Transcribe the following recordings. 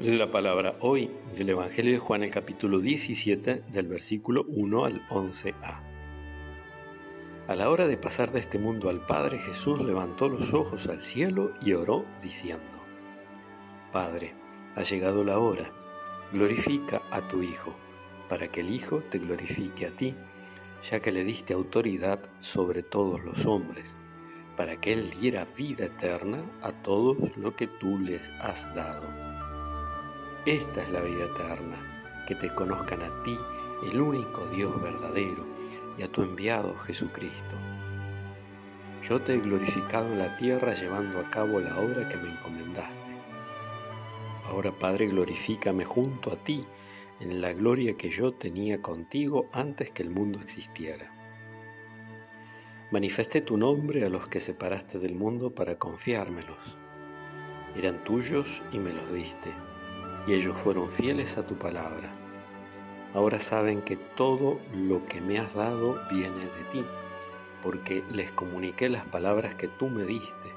La palabra hoy del Evangelio de Juan, el capítulo 17, del versículo 1 al 11a. A la hora de pasar de este mundo al Padre, Jesús levantó los ojos al cielo y oró diciendo, Padre, ha llegado la hora, glorifica a tu Hijo, para que el Hijo te glorifique a ti, ya que le diste autoridad sobre todos los hombres, para que Él diera vida eterna a todos lo que tú les has dado. Esta es la vida eterna, que te conozcan a ti, el único Dios verdadero, y a tu enviado Jesucristo. Yo te he glorificado en la tierra llevando a cabo la obra que me encomendaste. Ahora, Padre, glorifícame junto a ti en la gloria que yo tenía contigo antes que el mundo existiera. Manifesté tu nombre a los que separaste del mundo para confiármelos. Eran tuyos y me los diste y ellos fueron fieles a tu palabra. Ahora saben que todo lo que me has dado viene de ti, porque les comuniqué las palabras que tú me diste.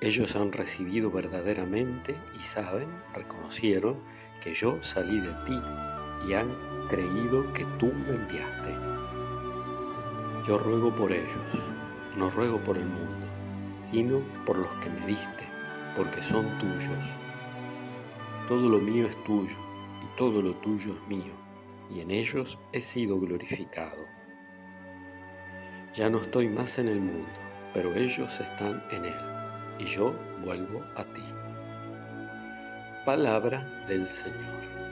Ellos han recibido verdaderamente y saben, reconocieron que yo salí de ti y han creído que tú me enviaste. Yo ruego por ellos, no ruego por el mundo, sino por los que me diste, porque son tuyos todo lo mío es tuyo y todo lo tuyo es mío, y en ellos he sido glorificado. Ya no estoy más en el mundo, pero ellos están en él, y yo vuelvo a ti. Palabra del Señor.